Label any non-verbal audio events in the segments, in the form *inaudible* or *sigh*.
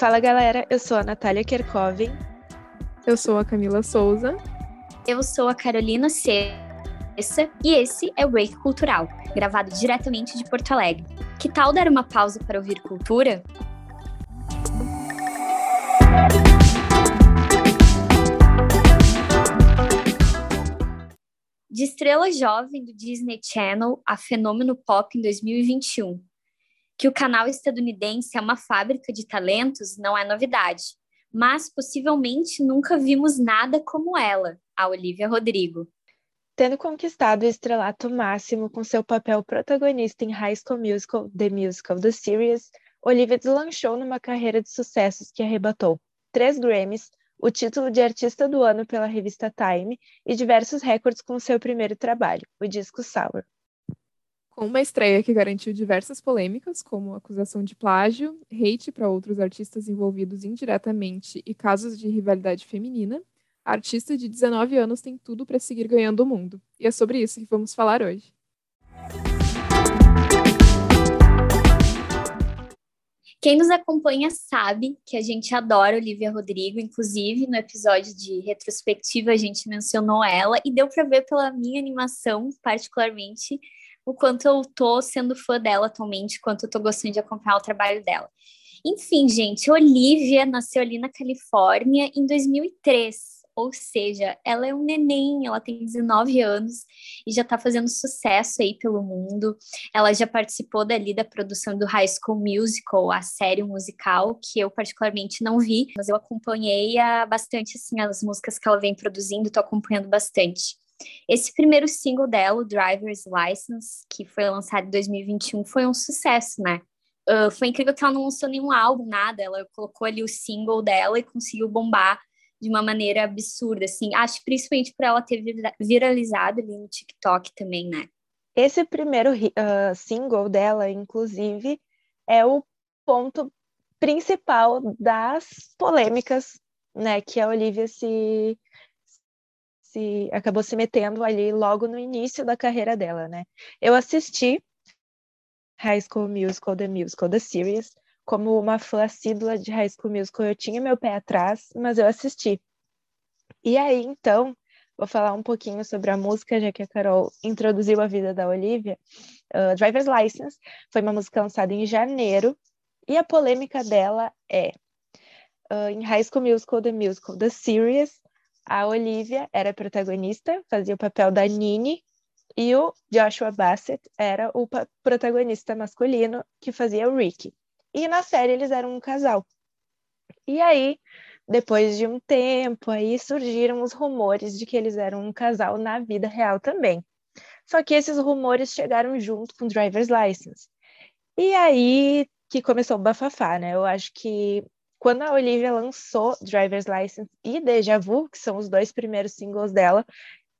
Fala galera, eu sou a Natália Kerkovin. Eu sou a Camila Souza. Eu sou a Carolina Cessa e esse é o Break Cultural, gravado diretamente de Porto Alegre. Que tal dar uma pausa para ouvir cultura? De estrela jovem do Disney Channel a fenômeno pop em 2021. Que o canal estadunidense é uma fábrica de talentos não é novidade, mas possivelmente nunca vimos nada como ela, a Olivia Rodrigo. Tendo conquistado o estrelato máximo com seu papel protagonista em High School Musical, The Musical, The Series, Olivia deslanchou numa carreira de sucessos que arrebatou três Grammys, o título de artista do ano pela revista Time e diversos recordes com seu primeiro trabalho, o disco Sour. Uma estreia que garantiu diversas polêmicas, como acusação de plágio, hate para outros artistas envolvidos indiretamente e casos de rivalidade feminina, a artista de 19 anos tem tudo para seguir ganhando o mundo. E é sobre isso que vamos falar hoje. Quem nos acompanha sabe que a gente adora Olivia Rodrigo, inclusive no episódio de retrospectiva a gente mencionou ela e deu para ver pela minha animação, particularmente, o quanto eu tô sendo fã dela atualmente, quanto eu tô gostando de acompanhar o trabalho dela. Enfim, gente, Olivia nasceu ali na Califórnia em 2003 ou seja, ela é um neném, ela tem 19 anos e já está fazendo sucesso aí pelo mundo. Ela já participou dali da produção do High School Musical, a série musical, que eu particularmente não vi, mas eu acompanhei a, bastante assim as músicas que ela vem produzindo, estou acompanhando bastante. Esse primeiro single dela, o Driver's License, que foi lançado em 2021, foi um sucesso, né? Uh, foi incrível que ela não lançou nenhum álbum, nada. Ela colocou ali o single dela e conseguiu bombar de uma maneira absurda, assim. Acho principalmente por ela ter viralizado ali no TikTok também, né? Esse primeiro uh, single dela, inclusive, é o ponto principal das polêmicas, né, que a Olivia se, se acabou se metendo ali logo no início da carreira dela, né? Eu assisti High School Musical, The Musical, The Series, como uma fã assídua de High School Musical, eu tinha meu pé atrás, mas eu assisti. E aí, então, vou falar um pouquinho sobre a música, já que a Carol introduziu a vida da Olivia. Uh, Driver's License foi uma música lançada em janeiro, e a polêmica dela é: uh, em High School Musical, The Musical, The Series, a Olivia era protagonista, fazia o papel da Nini, e o Joshua Bassett era o protagonista masculino, que fazia o Ricky. E na série eles eram um casal. E aí, depois de um tempo, aí surgiram os rumores de que eles eram um casal na vida real também. Só que esses rumores chegaram junto com Driver's License. E aí que começou o bafafá, né? Eu acho que quando a Olivia lançou Driver's License e Deja Vu, que são os dois primeiros singles dela,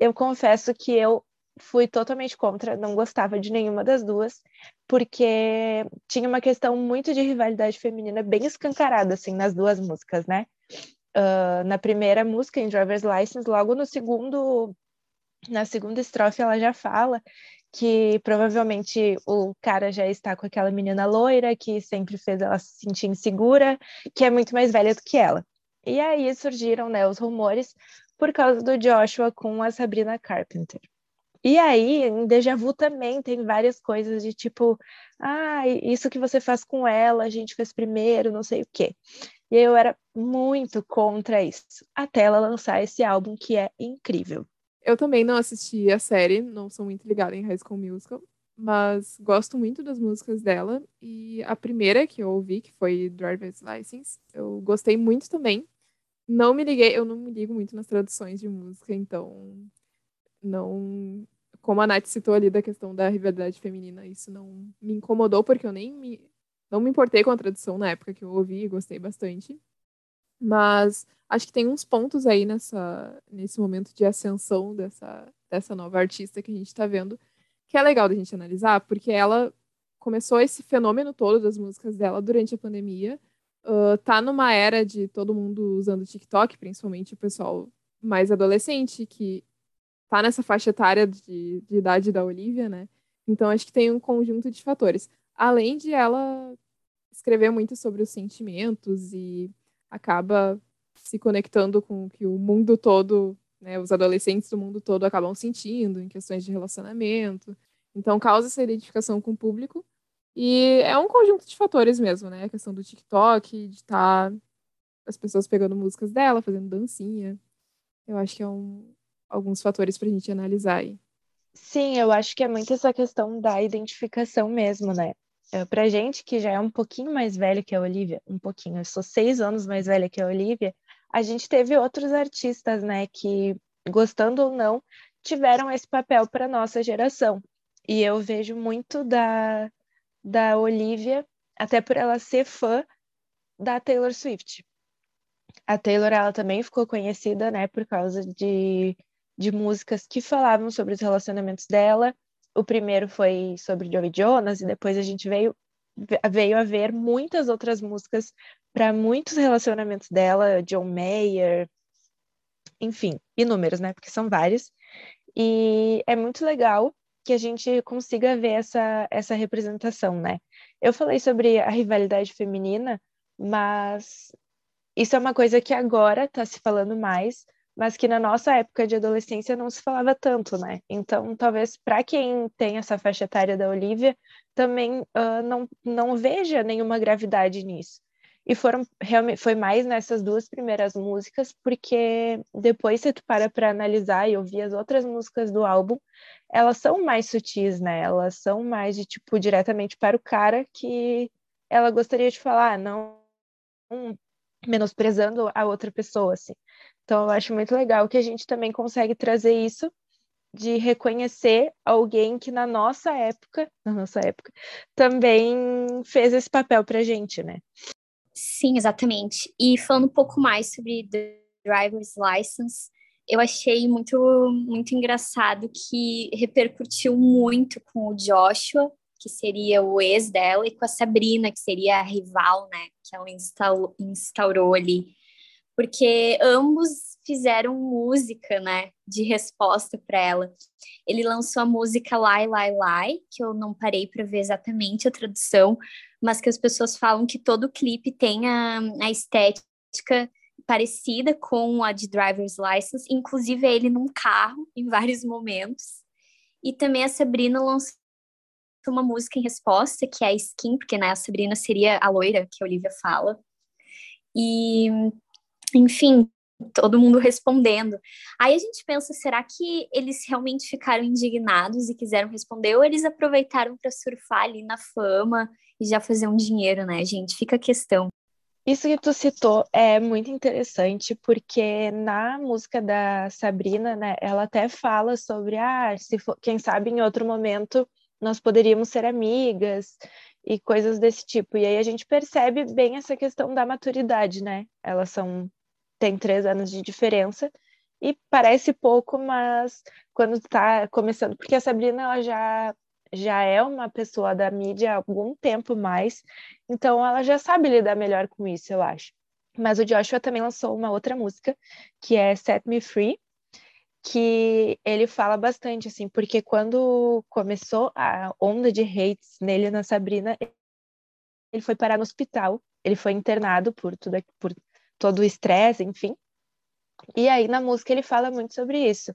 eu confesso que eu fui totalmente contra, não gostava de nenhuma das duas, porque tinha uma questão muito de rivalidade feminina bem escancarada, assim, nas duas músicas, né? Uh, na primeira música, em Driver's License, logo no segundo, na segunda estrofe, ela já fala que provavelmente o cara já está com aquela menina loira que sempre fez ela se sentir insegura, que é muito mais velha do que ela. E aí surgiram né, os rumores por causa do Joshua com a Sabrina Carpenter. E aí, em Deja Vu também tem várias coisas de tipo, ah, isso que você faz com ela, a gente fez primeiro, não sei o quê. E eu era muito contra isso, até ela lançar esse álbum que é incrível. Eu também não assisti a série, não sou muito ligada em High School Musical, mas gosto muito das músicas dela. E a primeira que eu ouvi, que foi Driver's License, eu gostei muito também. Não me liguei, eu não me ligo muito nas traduções de música, então não. Como a Nath citou ali da questão da rivalidade feminina, isso não me incomodou, porque eu nem me. Não me importei com a tradução na época que eu ouvi e gostei bastante. Mas acho que tem uns pontos aí nessa, nesse momento de ascensão dessa, dessa nova artista que a gente está vendo, que é legal da gente analisar, porque ela começou esse fenômeno todo das músicas dela durante a pandemia. Uh, tá numa era de todo mundo usando TikTok, principalmente o pessoal mais adolescente, que tá nessa faixa etária de, de idade da Olivia, né? Então acho que tem um conjunto de fatores. Além de ela escrever muito sobre os sentimentos e acaba se conectando com o que o mundo todo, né, os adolescentes do mundo todo acabam sentindo em questões de relacionamento. Então causa essa identificação com o público. E é um conjunto de fatores mesmo, né? A questão do TikTok, de estar tá as pessoas pegando músicas dela, fazendo dancinha. Eu acho que é um, alguns fatores para a gente analisar aí. Sim, eu acho que é muito essa questão da identificação mesmo, né? É, pra gente que já é um pouquinho mais velho que a Olivia, um pouquinho, eu sou seis anos mais velha que a Olivia, a gente teve outros artistas, né, que, gostando ou não, tiveram esse papel para nossa geração. E eu vejo muito da, da Olivia, até por ela ser fã da Taylor Swift. A Taylor, ela também ficou conhecida, né, por causa de, de músicas que falavam sobre os relacionamentos dela, o primeiro foi sobre Joey Jonas e depois a gente veio veio a ver muitas outras músicas para muitos relacionamentos dela, John Mayer, enfim, inúmeros, né? Porque são vários. E é muito legal que a gente consiga ver essa, essa representação, né? Eu falei sobre a rivalidade feminina, mas isso é uma coisa que agora está se falando mais, mas que na nossa época de adolescência não se falava tanto, né? Então, talvez para quem tem essa faixa etária da Olivia, também uh, não, não veja nenhuma gravidade nisso. E foram realmente foi mais nessas duas primeiras músicas, porque depois se tu para para analisar e ouvir as outras músicas do álbum, elas são mais sutis, né? Elas são mais de tipo diretamente para o cara que ela gostaria de falar, não menosprezando a outra pessoa, assim. Então, eu acho muito legal que a gente também consegue trazer isso de reconhecer alguém que na nossa época, *laughs* na nossa época, também fez esse papel pra gente, né? Sim, exatamente. E falando um pouco mais sobre The Driver's License, eu achei muito muito engraçado que repercutiu muito com o Joshua, que seria o ex dela, e com a Sabrina, que seria a rival, né, que ela instaurou, instaurou ali porque ambos fizeram música, né, de resposta para ela. Ele lançou a música Lai Lai Lai, que eu não parei para ver exatamente a tradução, mas que as pessoas falam que todo clipe tem a, a estética parecida com a de Driver's License, inclusive ele num carro em vários momentos. E também a Sabrina lançou uma música em resposta, que é Skin, porque né, a Sabrina seria a loira que a Olivia fala. E enfim, todo mundo respondendo. Aí a gente pensa, será que eles realmente ficaram indignados e quiseram responder ou eles aproveitaram para surfar ali na fama e já fazer um dinheiro, né, gente? Fica a questão. Isso que tu citou é muito interessante, porque na música da Sabrina, né, ela até fala sobre, ah, se for, quem sabe em outro momento nós poderíamos ser amigas e coisas desse tipo. E aí a gente percebe bem essa questão da maturidade, né? Elas são tem três anos de diferença e parece pouco, mas quando está começando, porque a Sabrina ela já já é uma pessoa da mídia há algum tempo mais, então ela já sabe lidar melhor com isso, eu acho. Mas o Joshua também lançou uma outra música, que é Set Me Free, que ele fala bastante, assim, porque quando começou a onda de hates nele na Sabrina, ele foi parar no hospital, ele foi internado por tudo por todo o estresse, enfim. E aí na música ele fala muito sobre isso,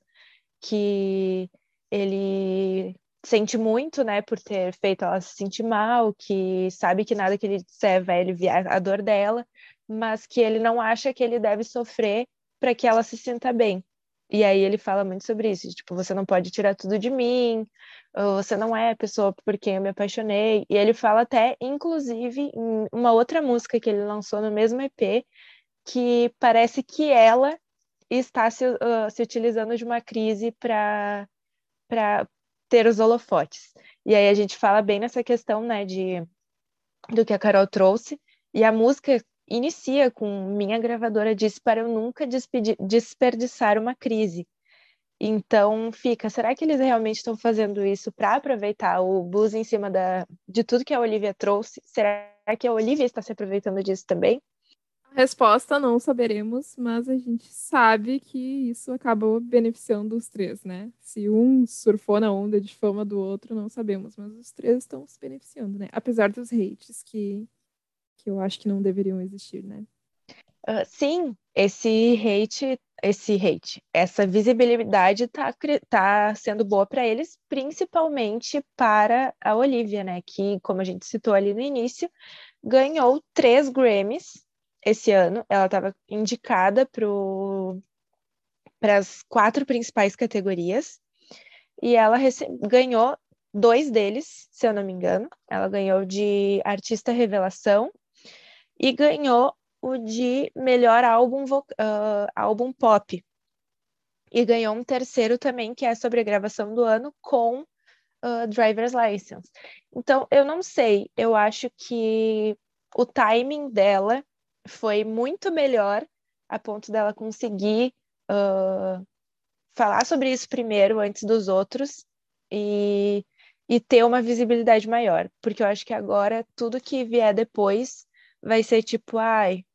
que ele sente muito, né, por ter feito ela se sentir mal, que sabe que nada que ele disser vai aliviar a dor dela, mas que ele não acha que ele deve sofrer para que ela se sinta bem. E aí ele fala muito sobre isso, tipo, você não pode tirar tudo de mim, você não é a pessoa por quem eu me apaixonei. E ele fala até, inclusive, em uma outra música que ele lançou no mesmo EP, que parece que ela está se, uh, se utilizando de uma crise para ter os holofotes. E aí a gente fala bem nessa questão, né, de, do que a Carol trouxe, e a música inicia com minha gravadora disse para eu nunca desperdiçar uma crise. Então fica, será que eles realmente estão fazendo isso para aproveitar o blues em cima da, de tudo que a Olivia trouxe? Será que a Olivia está se aproveitando disso também? Resposta não saberemos, mas a gente sabe que isso acabou beneficiando os três, né? Se um surfou na onda de fama do outro, não sabemos, mas os três estão se beneficiando, né? Apesar dos hates que que eu acho que não deveriam existir, né? Uh, sim, esse hate, esse hate, essa visibilidade tá, tá sendo boa para eles, principalmente para a Olivia, né? Que, como a gente citou ali no início, ganhou três Grammys esse ano. Ela estava indicada para as quatro principais categorias e ela ganhou dois deles, se eu não me engano. Ela ganhou de artista revelação e ganhou o de melhor álbum, uh, álbum pop. E ganhou um terceiro também, que é sobre a gravação do ano, com uh, Driver's License. Então, eu não sei, eu acho que o timing dela foi muito melhor, a ponto dela conseguir uh, falar sobre isso primeiro, antes dos outros, e, e ter uma visibilidade maior. Porque eu acho que agora tudo que vier depois vai ser tipo, ai,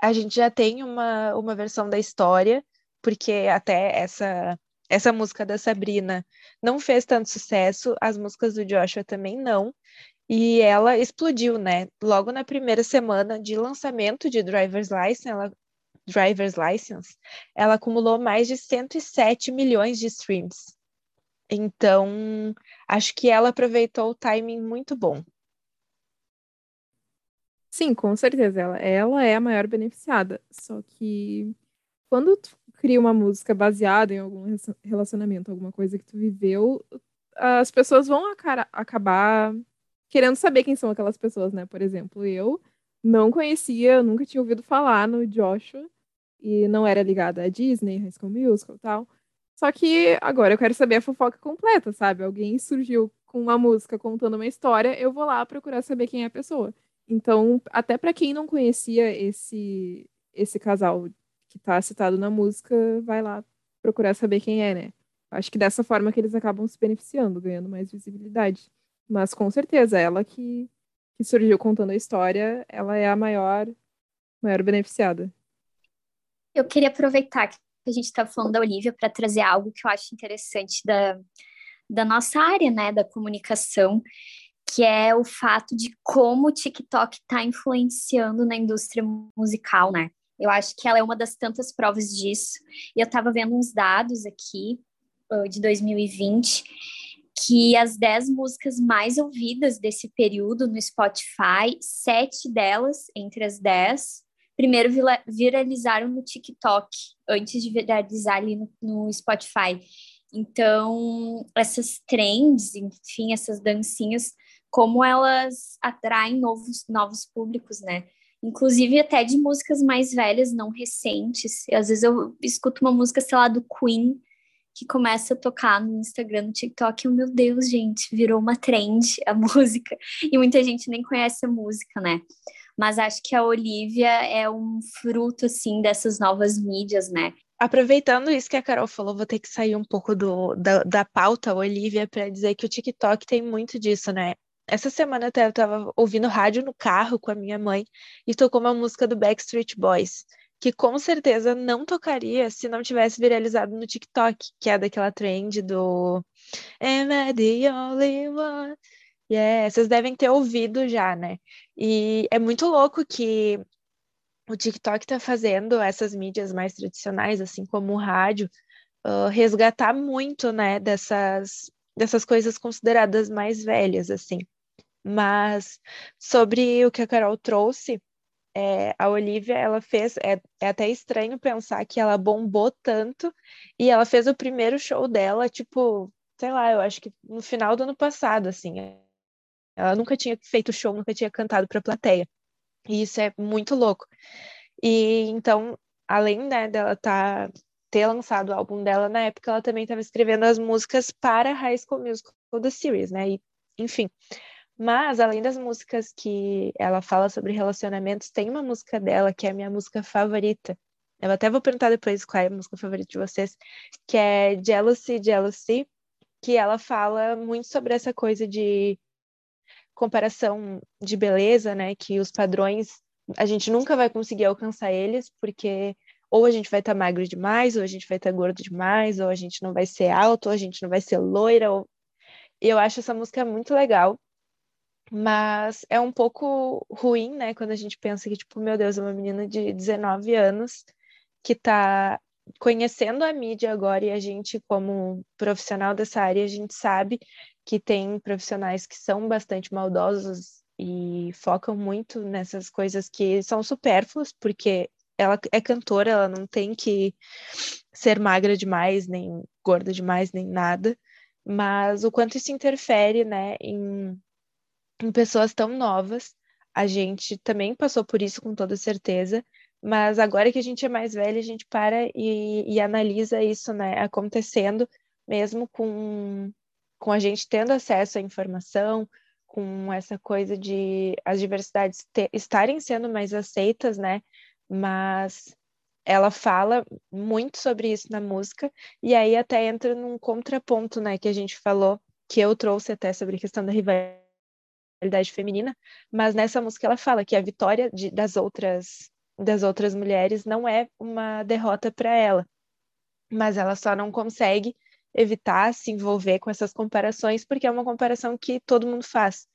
a gente já tem uma, uma versão da história, porque até essa, essa música da Sabrina não fez tanto sucesso, as músicas do Joshua também não, e ela explodiu, né? Logo na primeira semana de lançamento de Driver's License, ela, Driver's License, ela acumulou mais de 107 milhões de streams. Então, acho que ela aproveitou o timing muito bom. Sim, com certeza. Ela, ela é a maior beneficiada. Só que quando tu cria uma música baseada em algum relacionamento, alguma coisa que tu viveu, as pessoas vão acabar querendo saber quem são aquelas pessoas, né? Por exemplo, eu não conhecia, nunca tinha ouvido falar no Joshua e não era ligada à Disney, High School Musical e tal. Só que agora eu quero saber a fofoca completa, sabe? Alguém surgiu com uma música contando uma história, eu vou lá procurar saber quem é a pessoa. Então, até para quem não conhecia esse esse casal que está citado na música, vai lá procurar saber quem é, né? Acho que dessa forma que eles acabam se beneficiando, ganhando mais visibilidade. Mas com certeza, ela que, que surgiu contando a história, ela é a maior, maior beneficiada. Eu queria aproveitar que a gente está falando da Olivia para trazer algo que eu acho interessante da, da nossa área, né, da comunicação, que é o fato de como o TikTok está influenciando na indústria musical, né? Eu acho que ela é uma das tantas provas disso. E eu estava vendo uns dados aqui de 2020 que as 10 músicas mais ouvidas desse período no Spotify, sete delas, entre as 10, primeiro viralizaram no TikTok, antes de viralizar ali no, no Spotify. Então, essas trends, enfim, essas dancinhas como elas atraem novos, novos públicos, né? Inclusive até de músicas mais velhas, não recentes. Às vezes eu escuto uma música, sei lá, do Queen, que começa a tocar no Instagram, no TikTok, e meu Deus, gente, virou uma trend a *laughs* música. E muita gente nem conhece a música, né? Mas acho que a Olivia é um fruto, assim, dessas novas mídias, né? Aproveitando isso que a Carol falou, vou ter que sair um pouco do, da, da pauta, Olivia, para dizer que o TikTok tem muito disso, né? Essa semana até eu tava ouvindo rádio no carro com a minha mãe e tocou uma música do Backstreet Boys, que com certeza não tocaria se não tivesse viralizado no TikTok, que é daquela trend do Am I the only one? Yeah, vocês devem ter ouvido já, né? E é muito louco que o TikTok tá fazendo essas mídias mais tradicionais, assim como o rádio, uh, resgatar muito, né, dessas, dessas coisas consideradas mais velhas, assim. Mas sobre o que a Carol trouxe, é, a Olivia, ela fez, é, é, até estranho pensar que ela bombou tanto e ela fez o primeiro show dela, tipo, sei lá, eu acho que no final do ano passado, assim. Ela nunca tinha feito show, nunca tinha cantado para plateia. E isso é muito louco. E então, além né, dela tá, ter lançado o álbum dela na época, ela também estava escrevendo as músicas para High School Musical The Series, né? E, enfim, mas, além das músicas que ela fala sobre relacionamentos, tem uma música dela que é a minha música favorita. Eu até vou perguntar depois qual é a música favorita de vocês, que é Jealousy, Jealousy, que ela fala muito sobre essa coisa de comparação de beleza, né? Que os padrões, a gente nunca vai conseguir alcançar eles, porque ou a gente vai estar tá magro demais, ou a gente vai estar tá gordo demais, ou a gente não vai ser alto, ou a gente não vai ser loira. Ou... Eu acho essa música muito legal Mas é um pouco ruim, né, quando a gente pensa que, tipo, meu Deus, é uma menina de 19 anos que tá conhecendo a mídia agora e a gente, como profissional dessa área, a gente sabe que tem profissionais que são bastante maldosos e focam muito nessas coisas que são supérfluas, porque ela é cantora, ela não tem que ser magra demais, nem gorda demais, nem nada, mas o quanto isso interfere, né, em, em pessoas tão novas, a gente também passou por isso com toda certeza, mas agora que a gente é mais velha, a gente para e, e analisa isso, né, acontecendo, mesmo com, com a gente tendo acesso à informação, com essa coisa de as diversidades te, estarem sendo mais aceitas, né, mas ela fala muito sobre isso na música, e aí até entra num contraponto, né, que a gente falou, que eu trouxe até sobre a questão da rivalidade feminina, mas nessa música ela fala que a vitória de, das outras das outras mulheres não é uma derrota para ela, mas ela só não consegue evitar se envolver com essas comparações porque é uma comparação que todo mundo faz.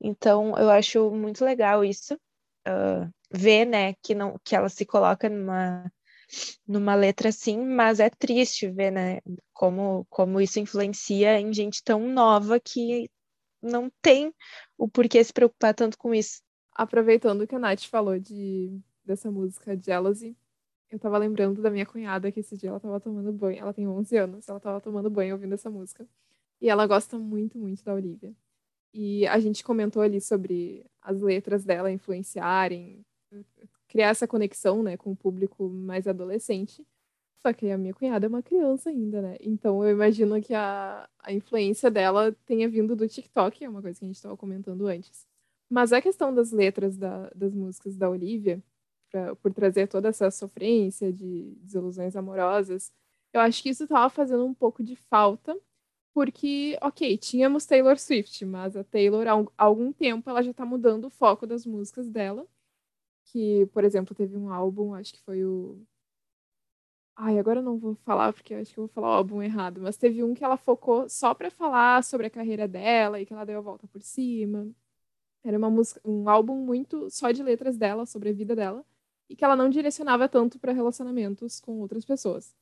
Então eu acho muito legal isso, uh, ver, né, que não que ela se coloca numa numa letra assim, mas é triste ver, né, como como isso influencia em gente tão nova que não tem o porquê se preocupar tanto com isso. Aproveitando que a Nath falou de dessa música Jealousy, eu tava lembrando da minha cunhada que esse dia ela tava tomando banho. Ela tem 11 anos, ela tava tomando banho ouvindo essa música. E ela gosta muito, muito da Olivia. E a gente comentou ali sobre as letras dela influenciarem, criar essa conexão, né, com o público mais adolescente. Só que a minha cunhada é uma criança ainda, né? Então eu imagino que a, a influência dela tenha vindo do TikTok, é uma coisa que a gente estava comentando antes. Mas a questão das letras da, das músicas da Olivia, pra, por trazer toda essa sofrência de desilusões amorosas, eu acho que isso estava fazendo um pouco de falta, porque, ok, tínhamos Taylor Swift, mas a Taylor, há algum tempo, ela já está mudando o foco das músicas dela. Que, por exemplo, teve um álbum, acho que foi o. Ai, agora eu não vou falar, porque acho que eu vou falar o álbum errado, mas teve um que ela focou só para falar sobre a carreira dela e que ela deu a volta por cima. Era uma música, um álbum muito só de letras dela, sobre a vida dela e que ela não direcionava tanto para relacionamentos com outras pessoas.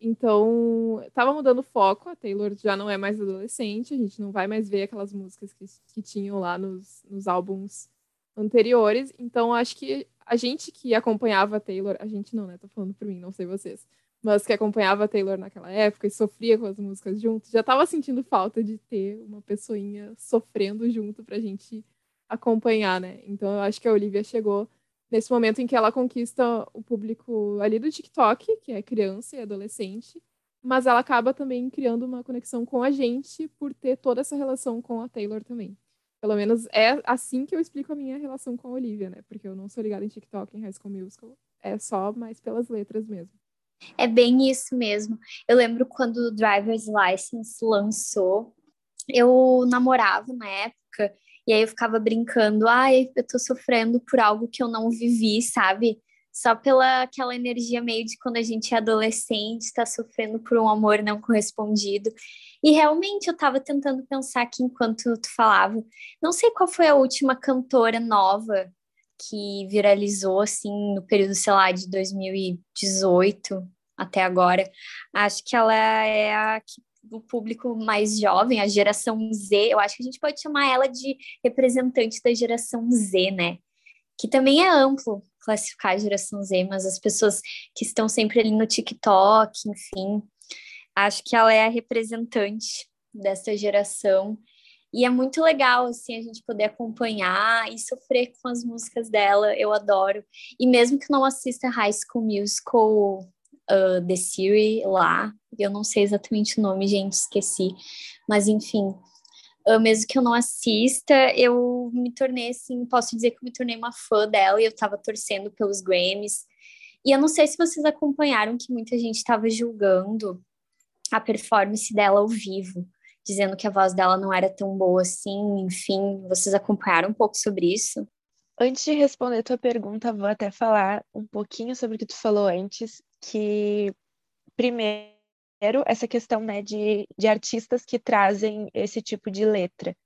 Então, estava mudando o foco, a Taylor já não é mais adolescente, a gente não vai mais ver aquelas músicas que, que tinham lá nos, nos álbuns anteriores. Então, acho que a gente que acompanhava a Taylor, a gente não, né? Tô falando por mim, não sei vocês. Mas que acompanhava a Taylor naquela época e sofria com as músicas junto, já estava sentindo falta de ter uma pessoinha sofrendo junto pra gente acompanhar, né? Então eu acho que a Olivia chegou nesse momento em que ela conquista o público ali do TikTok, que é criança e adolescente, mas ela acaba também criando uma conexão com a gente por ter toda essa relação com a Taylor também. Pelo menos é assim que eu explico a minha relação com a Olivia, né? Porque eu não sou ligada em TikTok, em High School Musical. É só mais pelas letras mesmo. É bem isso mesmo. Eu lembro quando o Driver's License lançou, eu namorava na época e aí eu ficava brincando, ai, eu tô sofrendo por algo que eu não vivi, sabe? Só pela aquela energia meio de quando a gente é adolescente, está sofrendo por um amor não correspondido. E realmente eu tava tentando pensar aqui enquanto tu falava. Não sei qual foi a última cantora nova que viralizou assim no período, sei lá, de 2018 até agora. Acho que ela é a que o público mais jovem, a geração Z, eu acho que a gente pode chamar ela de representante da geração Z, né? Que também é amplo classificar a geração Z, mas as pessoas que estão sempre ali no TikTok, enfim, acho que ela é a representante dessa geração. E é muito legal, assim, a gente poder acompanhar e sofrer com as músicas dela, eu adoro. E mesmo que não assista High School Musical uh, The Siri lá. Eu não sei exatamente o nome, gente, esqueci. Mas enfim, mesmo que eu não assista, eu me tornei assim, posso dizer que eu me tornei uma fã dela e eu tava torcendo pelos Grammys. E eu não sei se vocês acompanharam que muita gente estava julgando a performance dela ao vivo, dizendo que a voz dela não era tão boa assim, enfim, vocês acompanharam um pouco sobre isso? Antes de responder a tua pergunta, vou até falar um pouquinho sobre o que tu falou antes, que primeiro essa questão né, de, de artistas que trazem esse tipo de letra.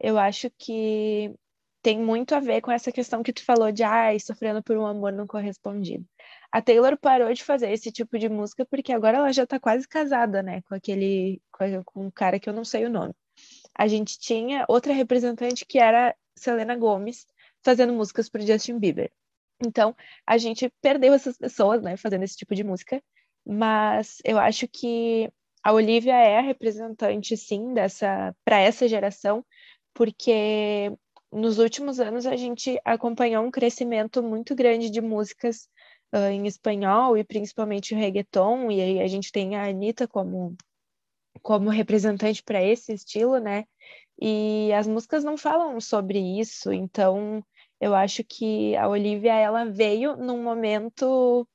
Eu acho que tem muito a ver com essa questão que tu falou de ai, sofrendo por um amor não correspondido. A Taylor parou de fazer esse tipo de música porque agora ela já tá quase casada, né, com aquele com um cara que eu não sei o nome. A gente tinha outra representante que era Selena Gomez fazendo músicas para Justin Bieber. Então, a gente perdeu essas pessoas, né, fazendo esse tipo de música, mas eu acho que a Olivia é a representante, sim, dessa para essa geração, porque nos últimos anos a gente acompanhou um crescimento muito grande de músicas uh, em espanhol e principalmente o reggaeton, e aí a gente tem a Anitta como, como representante para esse estilo, né? E as músicas não falam sobre isso, então eu acho que a Olivia ela veio num momento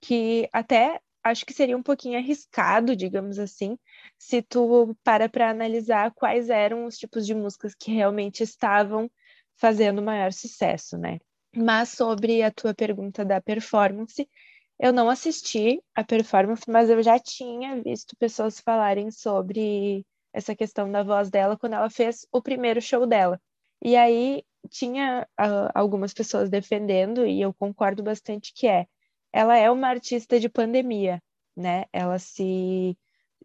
que até acho que seria um pouquinho arriscado, digamos assim, se tu para para analisar quais eram os tipos de músicas que realmente estavam fazendo maior sucesso, né? Mas sobre a tua pergunta da performance, eu não assisti a performance, mas eu já tinha visto pessoas falarem sobre essa questão da voz dela quando ela fez o primeiro show dela. E aí tinha uh, algumas pessoas defendendo, e eu concordo bastante que é, ela é uma artista de pandemia, né? Ela se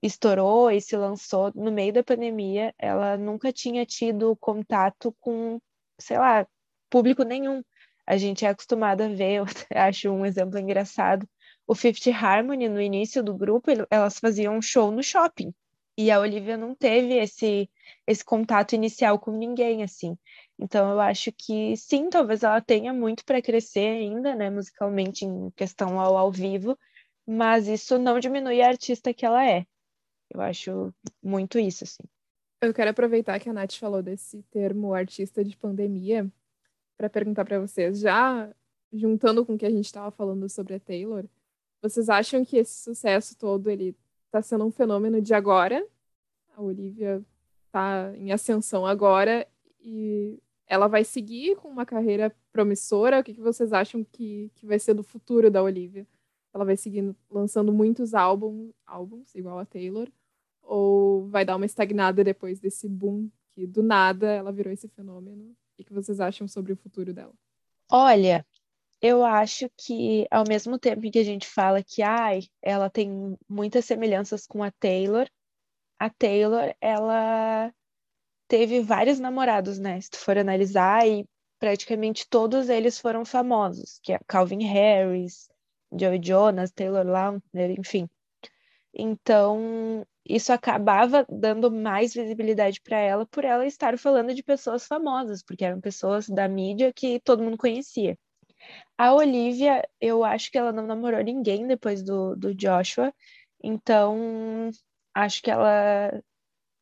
estourou e se lançou no meio da pandemia, ela nunca tinha tido contato com, sei lá, público nenhum. A gente é acostumado a ver, eu *laughs* acho um exemplo engraçado, o Fifth Harmony no início do grupo, elas faziam um show no shopping. E a Olivia não teve esse esse contato inicial com ninguém assim. Então eu acho que sim, talvez ela tenha muito para crescer ainda, né, musicalmente em questão ao ao vivo, mas isso não diminui a artista que ela é. Eu acho muito isso, assim. Eu quero aproveitar que a Nath falou desse termo artista de pandemia para perguntar para vocês, já juntando com o que a gente estava falando sobre a Taylor, vocês acham que esse sucesso todo ele está sendo um fenômeno de agora? A Olivia está em ascensão agora e ela vai seguir com uma carreira promissora? O que, que vocês acham que, que vai ser do futuro da Olivia? ela vai seguir lançando muitos álbuns, álbuns igual a Taylor, ou vai dar uma estagnada depois desse boom que do nada ela virou esse fenômeno? O que vocês acham sobre o futuro dela? Olha, eu acho que ao mesmo tempo que a gente fala que ai, ela tem muitas semelhanças com a Taylor, a Taylor, ela teve vários namorados, né? Se tu for analisar, e praticamente todos eles foram famosos, que é Calvin Harris, Joey Jonas, Taylor Lautner, enfim. Então, isso acabava dando mais visibilidade para ela por ela estar falando de pessoas famosas, porque eram pessoas da mídia que todo mundo conhecia. A Olivia, eu acho que ela não namorou ninguém depois do, do Joshua, então acho que ela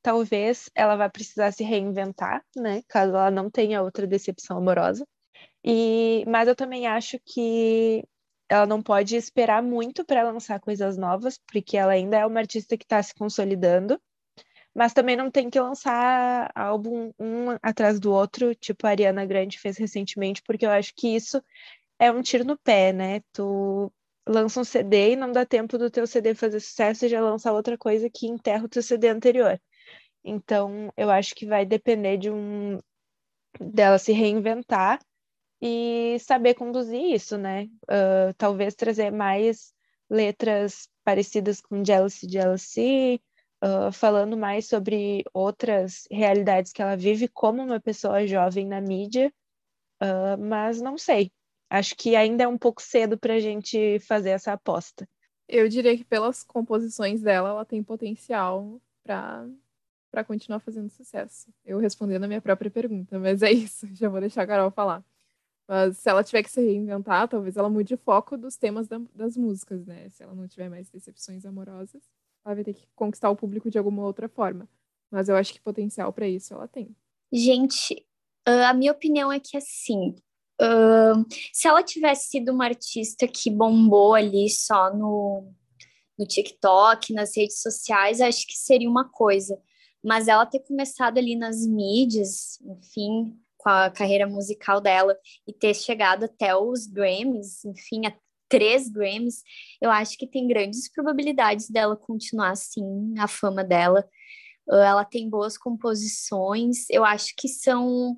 talvez ela vá precisar se reinventar, né? Caso ela não tenha outra decepção amorosa. E, mas eu também acho que ela não pode esperar muito para lançar coisas novas, porque ela ainda é uma artista que está se consolidando, mas também não tem que lançar álbum um atrás do outro, tipo a Ariana Grande fez recentemente, porque eu acho que isso é um tiro no pé, né? Tu lança um CD e não dá tempo do teu CD fazer sucesso e já lança outra coisa que enterra o teu CD anterior. Então, eu acho que vai depender de um dela se reinventar e saber conduzir isso, né? Uh, talvez trazer mais letras parecidas com Jealousy, Jealousy, uh, falando mais sobre outras realidades que ela vive como uma pessoa jovem na mídia, uh, mas não sei. Acho que ainda é um pouco cedo para a gente fazer essa aposta. Eu diria que pelas composições dela, ela tem potencial para para continuar fazendo sucesso. Eu respondendo a minha própria pergunta, mas é isso. *laughs* Já vou deixar a Carol falar. Mas se ela tiver que se reinventar, talvez ela mude o foco dos temas da, das músicas, né? Se ela não tiver mais decepções amorosas, ela vai ter que conquistar o público de alguma outra forma. Mas eu acho que potencial para isso ela tem. Gente, a minha opinião é que assim, uh, se ela tivesse sido uma artista que bombou ali só no, no TikTok, nas redes sociais, acho que seria uma coisa. Mas ela ter começado ali nas mídias, enfim, com a carreira musical dela e ter chegado até os Grammys, enfim, três Grammys, eu acho que tem grandes probabilidades dela continuar assim, a fama dela. Ah, ela tem boas composições, eu acho que são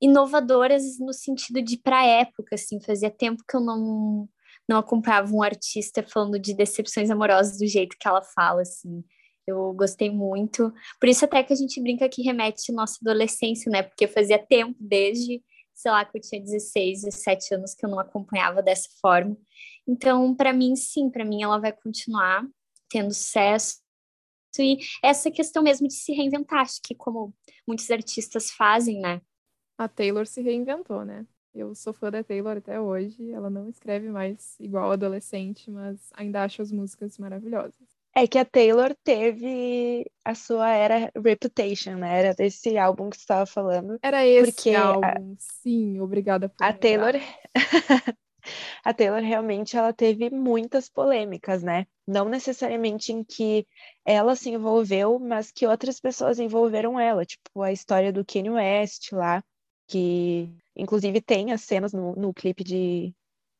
inovadoras no sentido de para época, assim, fazia tempo que eu não não acompanhava um artista falando de decepções amorosas do jeito que ela fala, assim. Eu gostei muito. Por isso até que a gente brinca que remete à nossa adolescência, né? Porque fazia tempo desde, sei lá, que eu tinha 16, 17 anos que eu não acompanhava dessa forma. Então, para mim, sim, para mim ela vai continuar tendo sucesso. E essa questão mesmo de se reinventar, acho que como muitos artistas fazem, né? A Taylor se reinventou, né? Eu sou fã da Taylor até hoje. Ela não escreve mais igual adolescente, mas ainda acho as músicas maravilhosas. É que a Taylor teve a sua era Reputation, né? Era desse álbum que você estava falando. Era esse porque álbum, a... sim, obrigada por A Taylor *laughs* A Taylor realmente ela teve muitas polêmicas, né? Não necessariamente em que ela se envolveu, mas que outras pessoas envolveram ela, tipo a história do Kanye West lá, que inclusive tem as cenas no, no clipe de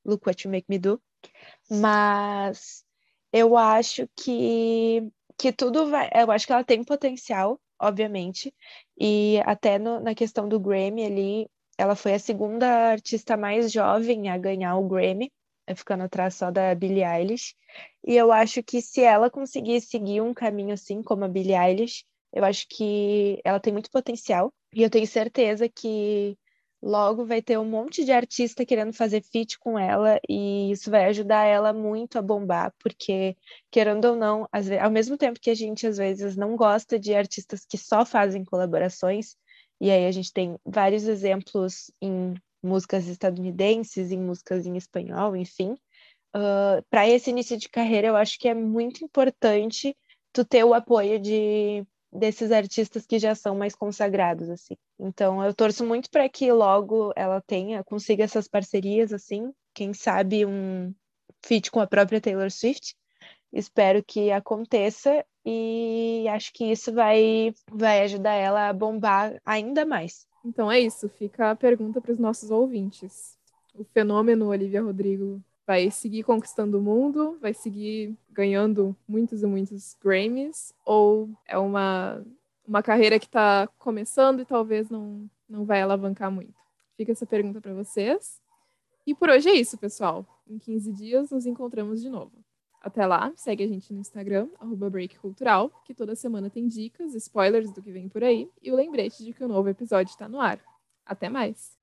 Look What You Make Me Do, mas eu acho que, que tudo vai. Eu acho que ela tem potencial, obviamente, e até no, na questão do Grammy ali, ela foi a segunda artista mais jovem a ganhar o Grammy, ficando atrás só da Billie Eilish. E eu acho que se ela conseguir seguir um caminho assim como a Billie Eilish, eu acho que ela tem muito potencial. E eu tenho certeza que logo vai ter um monte de artista querendo fazer feat com ela e isso vai ajudar ela muito a bombar, porque querendo ou não, vezes, ao mesmo tempo que a gente às vezes não gosta de artistas que só fazem colaborações, e aí a gente tem vários exemplos em músicas estadunidenses, em músicas em espanhol, enfim. Uh, para esse início de carreira, eu acho que é muito importante tu ter o apoio de desses artistas que já são mais consagrados assim. Então eu torço muito para que logo ela tenha, consiga essas parcerias assim, quem sabe um feat com a própria Taylor Swift. Espero que aconteça e acho que isso vai vai ajudar ela a bombar ainda mais. Então é isso, fica a pergunta para os nossos ouvintes. O fenômeno Olivia Rodrigo vai seguir conquistando o mundo, vai seguir ganhando muitos e muitos Grammys, ou é uma, uma carreira que está começando e talvez não, não vai alavancar muito? Fica essa pergunta para vocês. E por hoje é isso, pessoal. Em 15 dias nos encontramos de novo. Até lá, segue a gente no Instagram, BreakCultural, que toda semana tem dicas, spoilers do que vem por aí e o lembrete de que o novo episódio está no ar. Até mais!